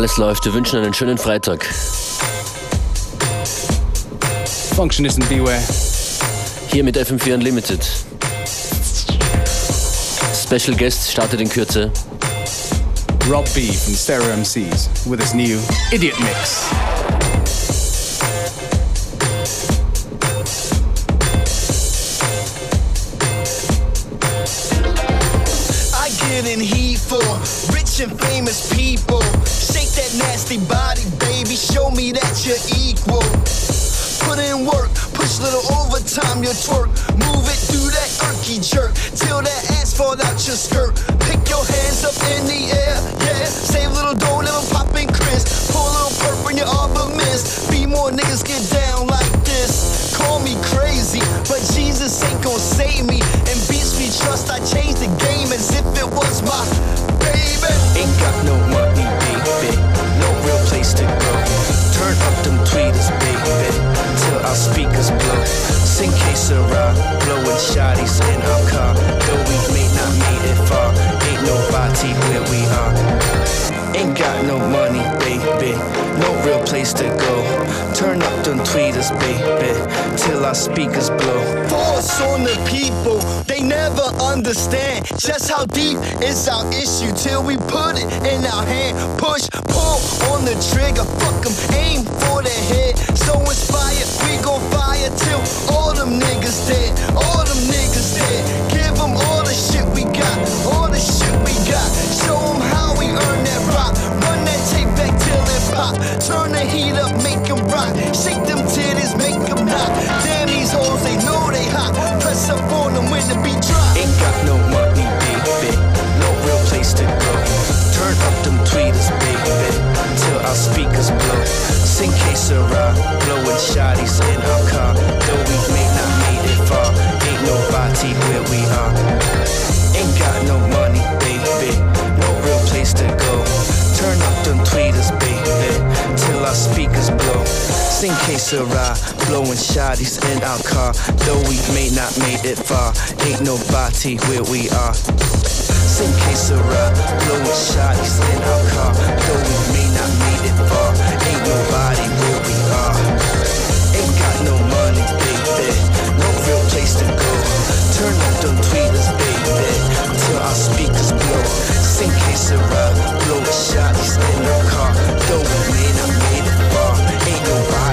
Alles läuft. Wir wünschen einen schönen Freitag. Functionist and beware. Hier mit FM4 Unlimited. Special Guest startet in Kürze. Rob B from Stereo MCs with his new Idiot Mix. I get in heat for rich and famous people. Your twerk. Our speakers blow. Force on the people, they never understand just how deep is our issue till we put it in our hand. Push, pull on the trigger, fuck 'em, aim for the head. Shotties in our car. Though we may not made it far, ain't nobody where we are. Sing que sera, blowing shotties in our car. Though we may not made it far, ain't nobody where we are. Ain't got no money, baby. No real place to go. Turn up them tweeters, baby. Till our speakers blow. Sing que sera, blowing shotties in our car. Though we may not made it far, ain't nobody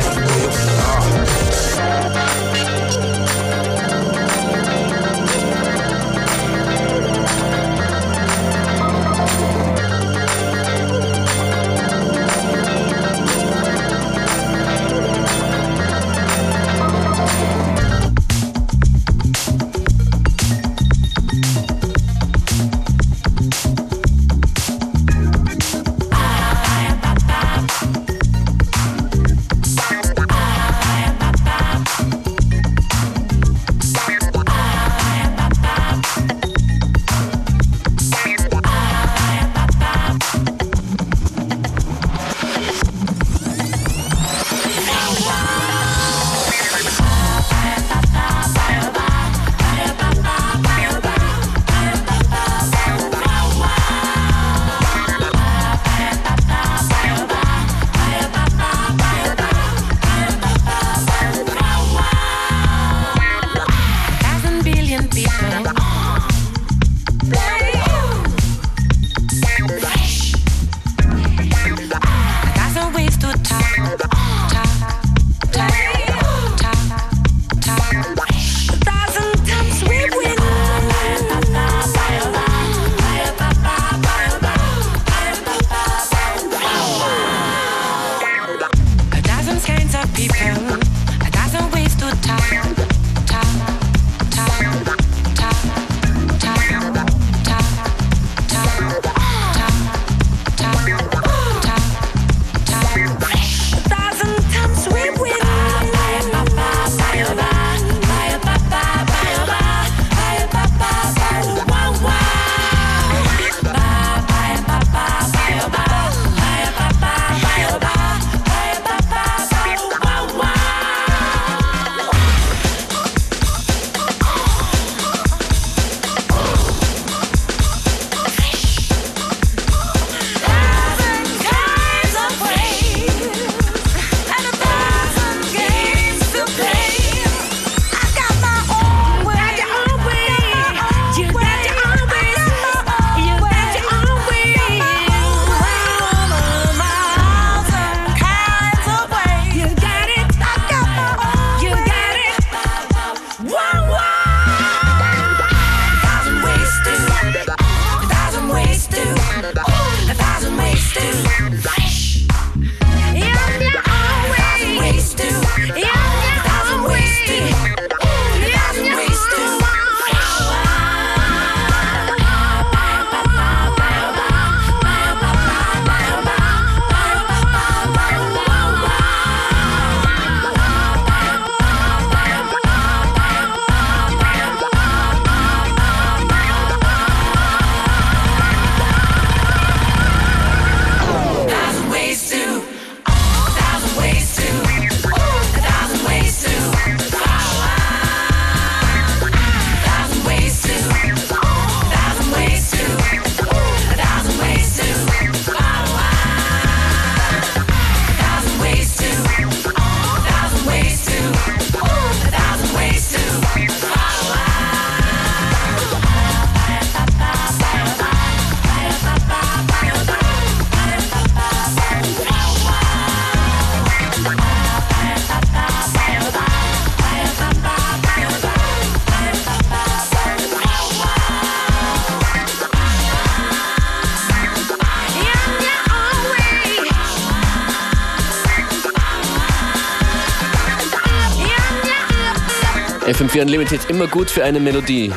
FM4 Unlimited immer gut für eine Melodie.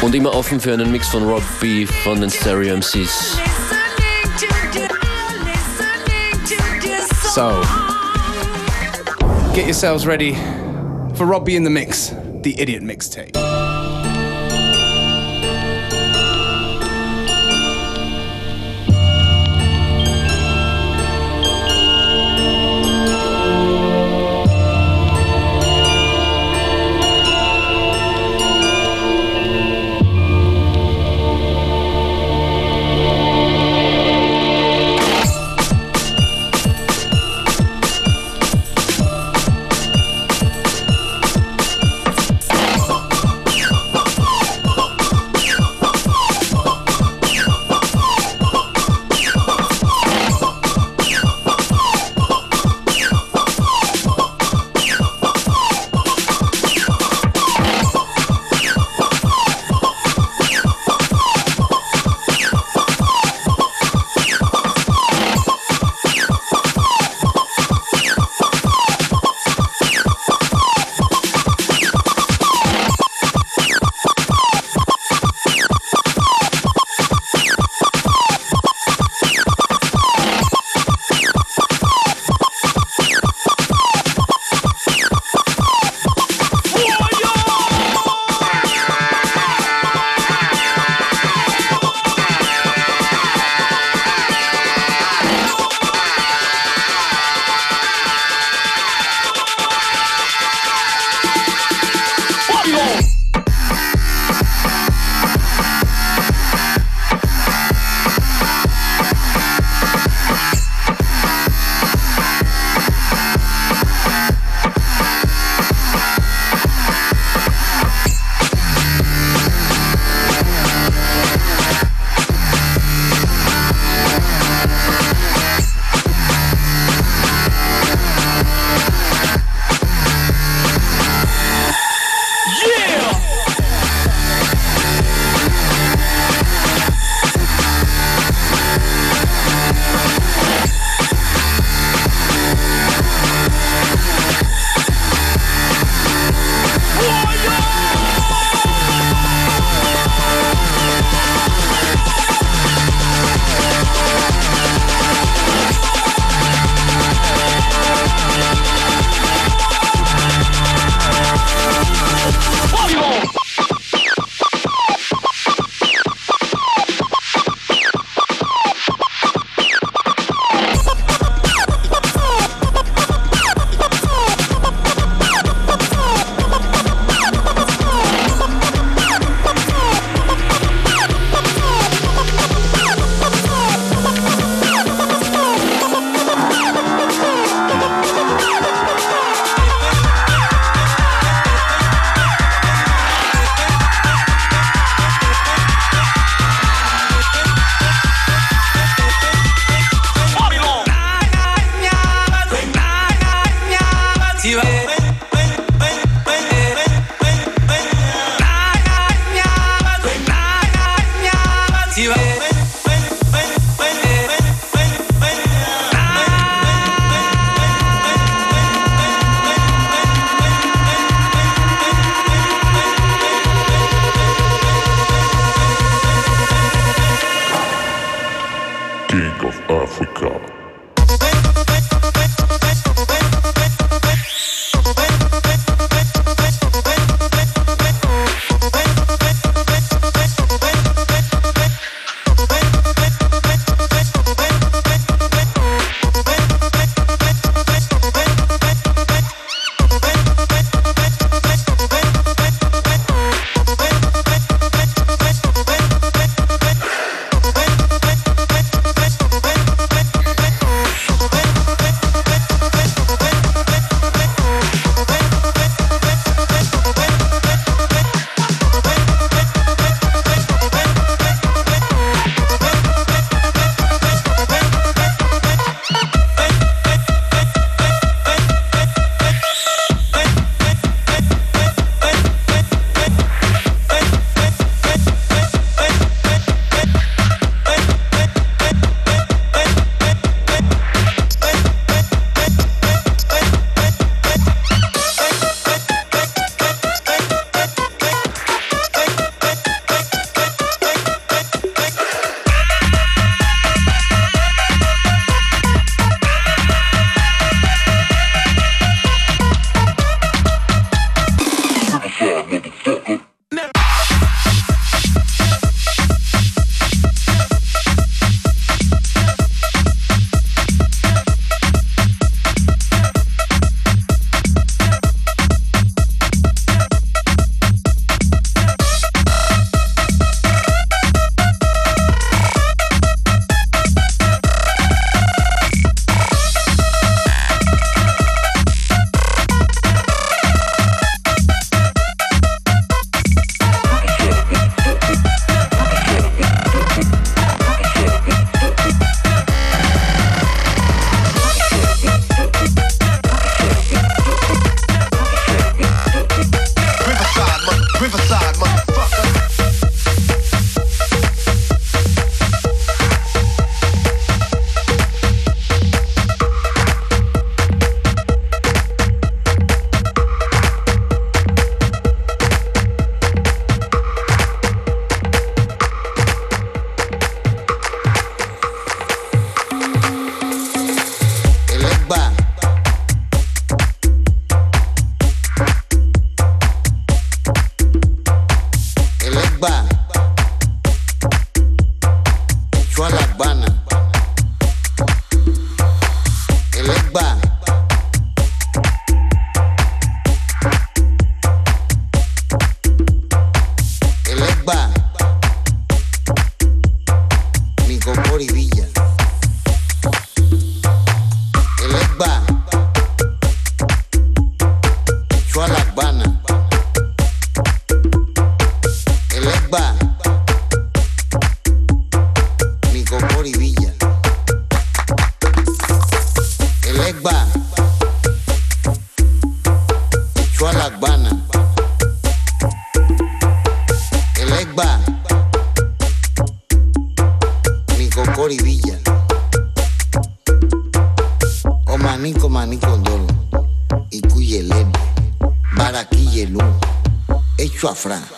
Und immer offen für einen Mix von Rob B von den Stereo MCs. So, get yourselves ready for Rob B in the Mix, the Idiot Mixtape. refrán.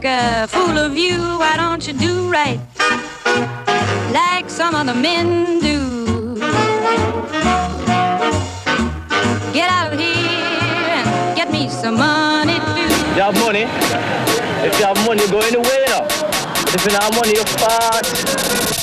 make a fool of you, why don't you do right like some other men do? Get out of here and get me some money too. If you have money, if you have money, go anywhere. If you don't have money, you're fat.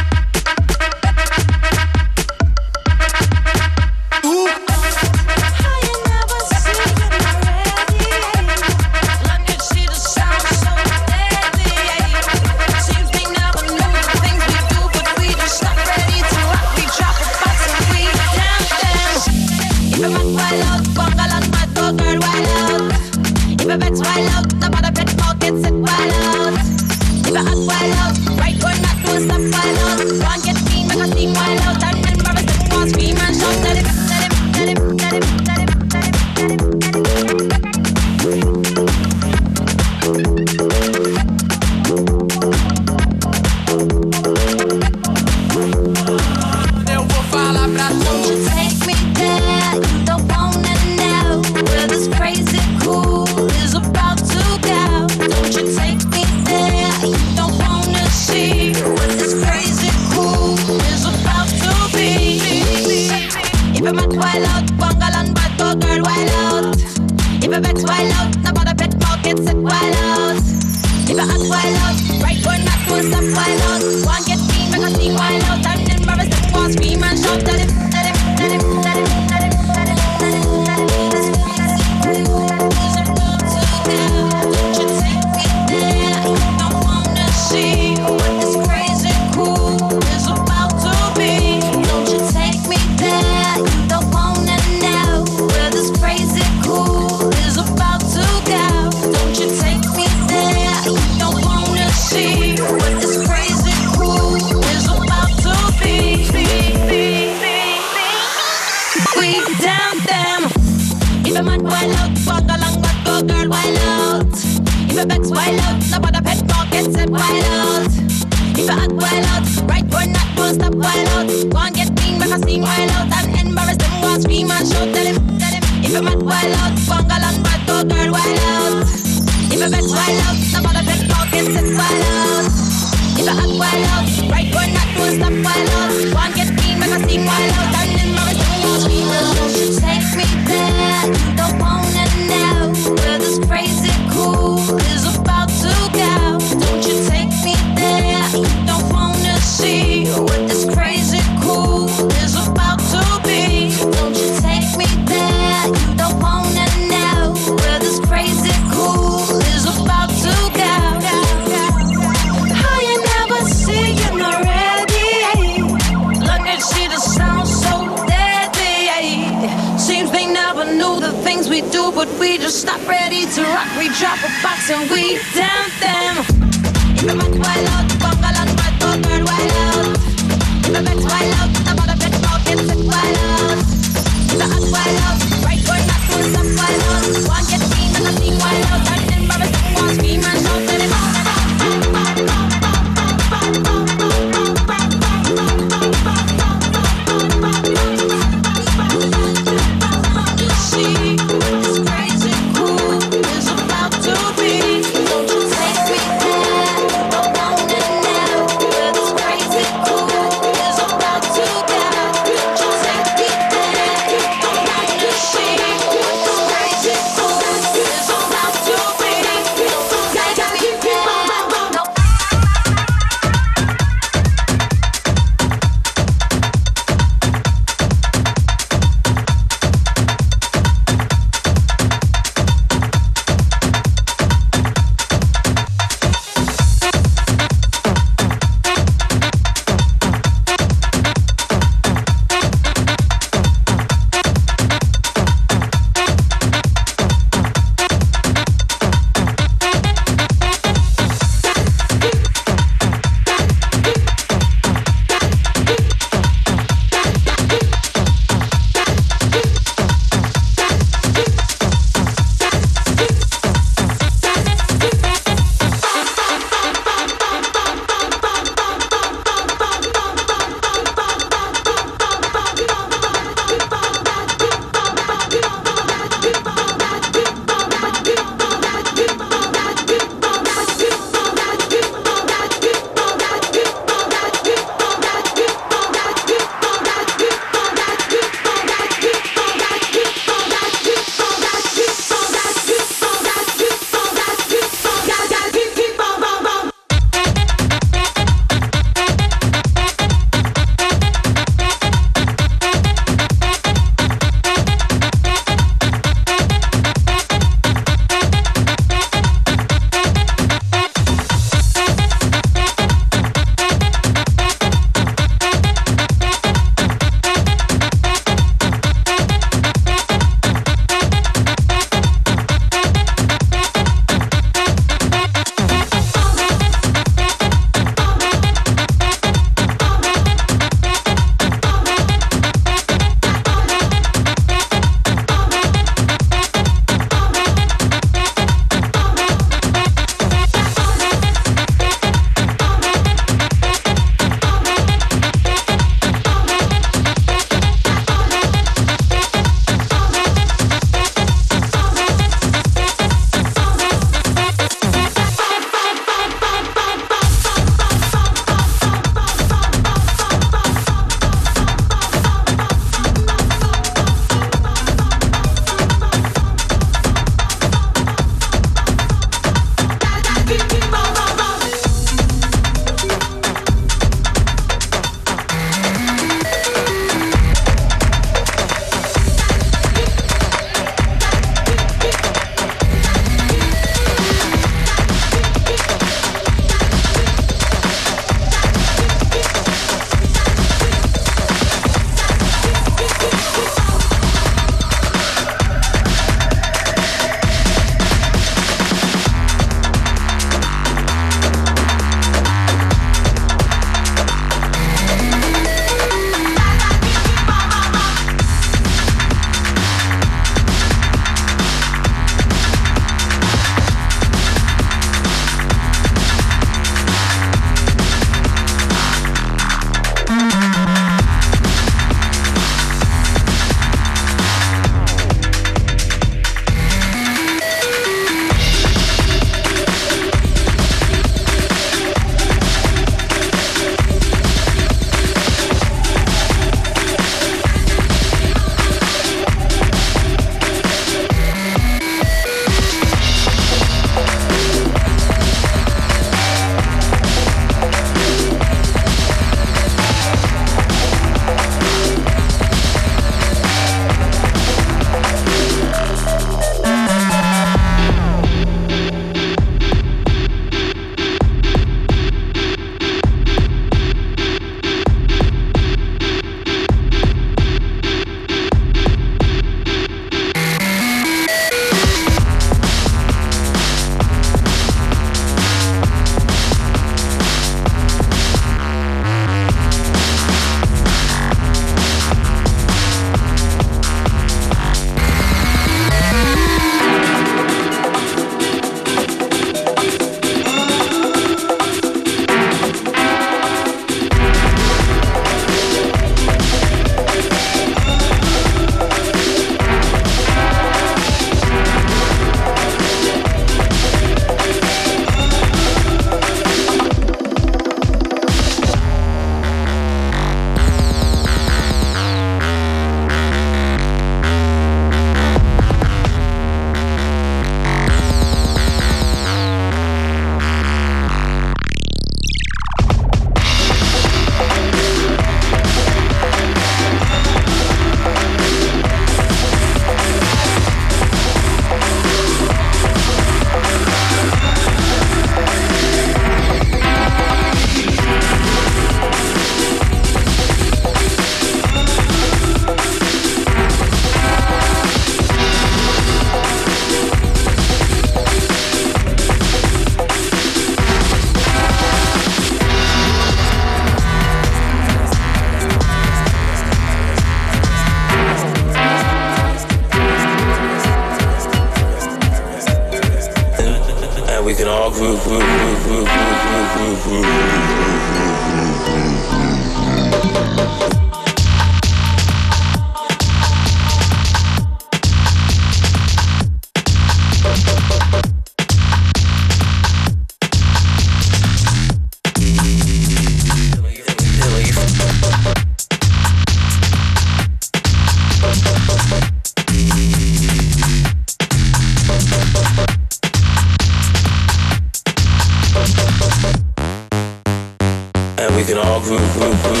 And we can all group, group, group.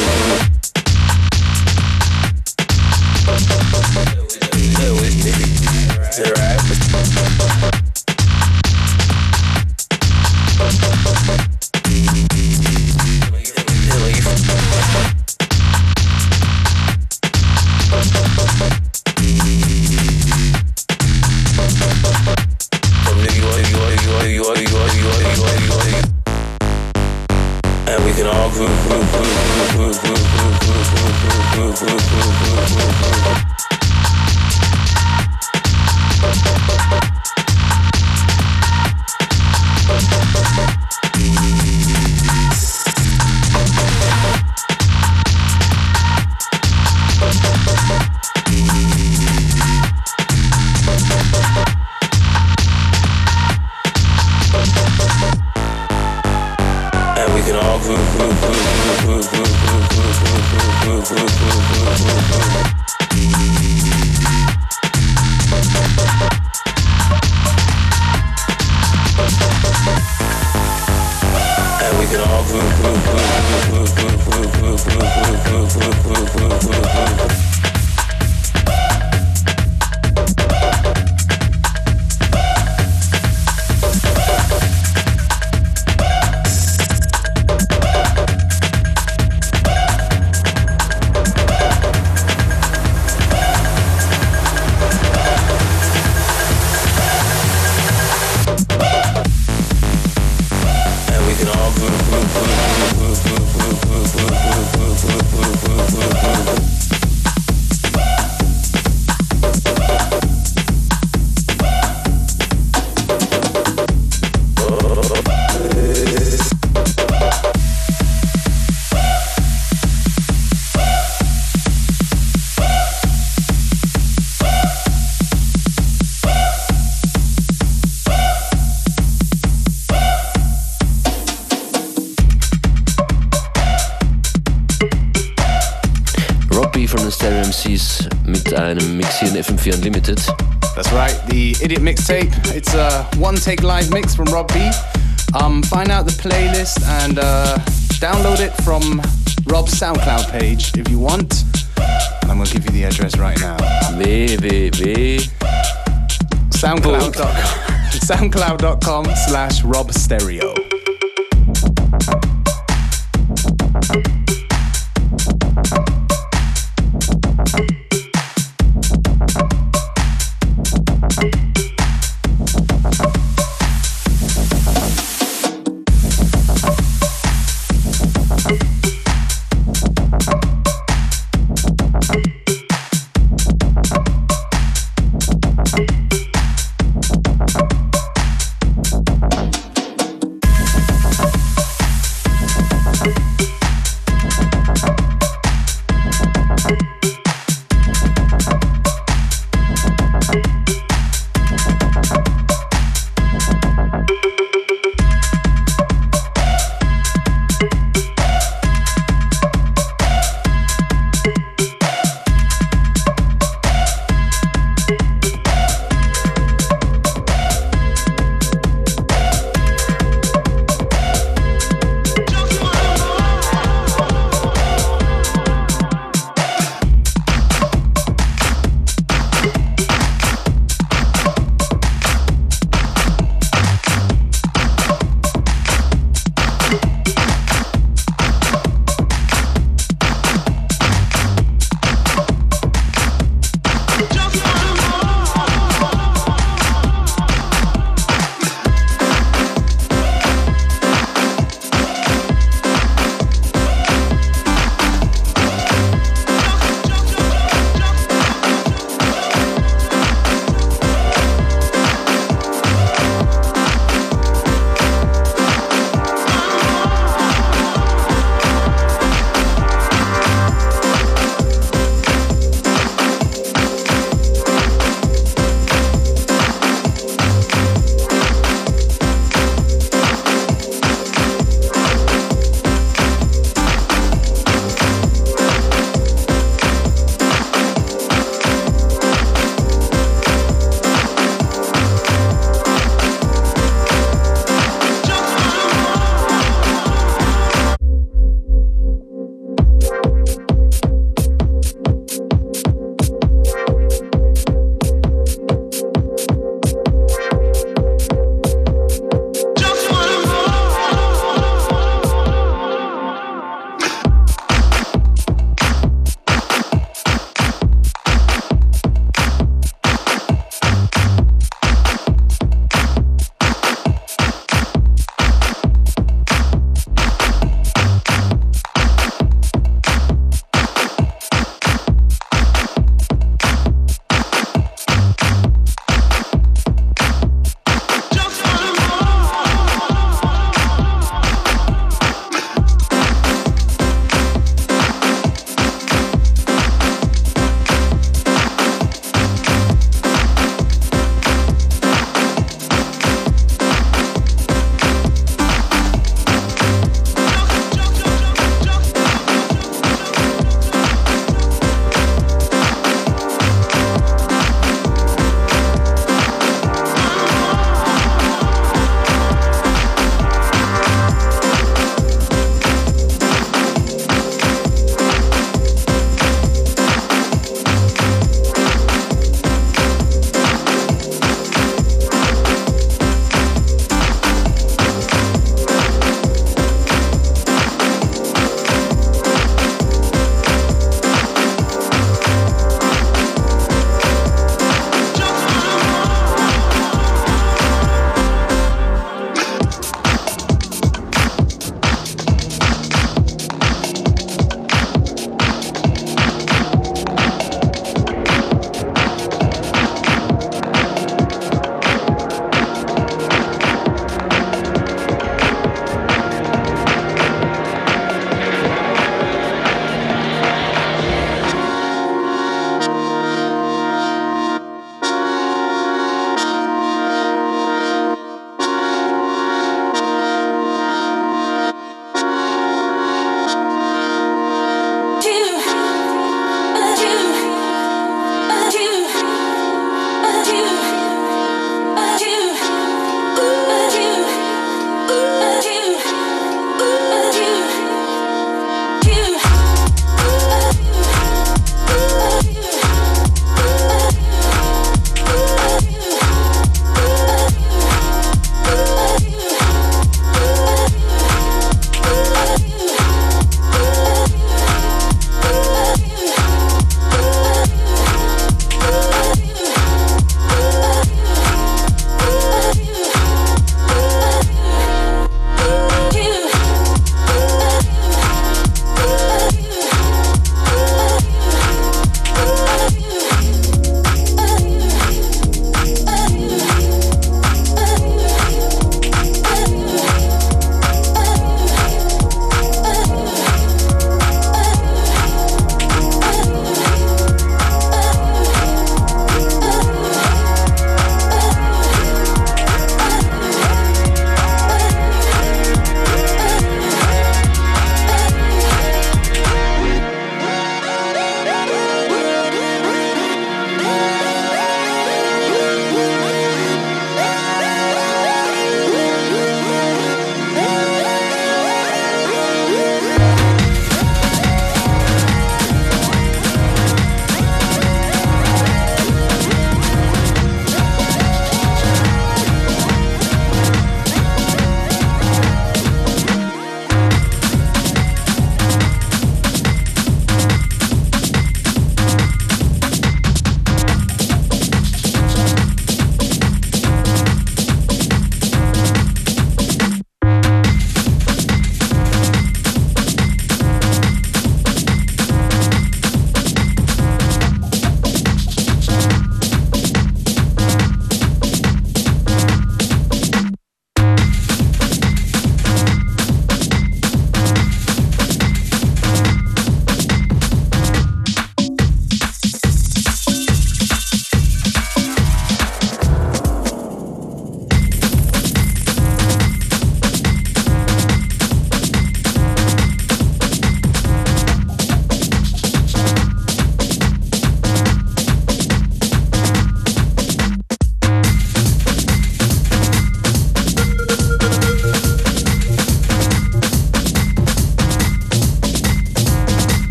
FM4 Unlimited. That's right, the Idiot Mixtape. It's a one take live mix from Rob B. Um, find out the playlist and uh, download it from Rob's SoundCloud page if you want. And I'm going to give you the address right now. www. SoundCloud.com soundcloud.com slash Rob Stereo.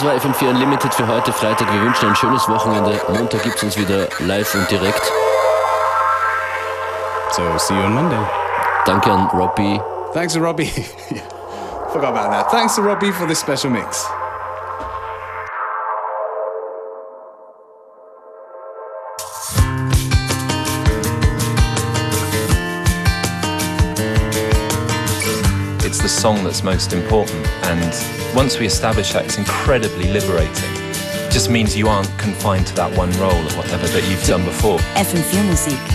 Das war FM4 Unlimited für heute Freitag. Wir wünschen ein schönes Wochenende. Montag gibt es uns wieder live und direkt. So, see you on Monday. Danke an Robbie. Thanks to Robbie. Forgot about that. Thanks to Robbie for this special mix. Song that's most important. And once we establish that, it's incredibly liberating. It just means you aren't confined to that one role or whatever that you've done before. FM4 Muziek.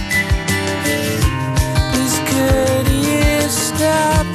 Please could you stop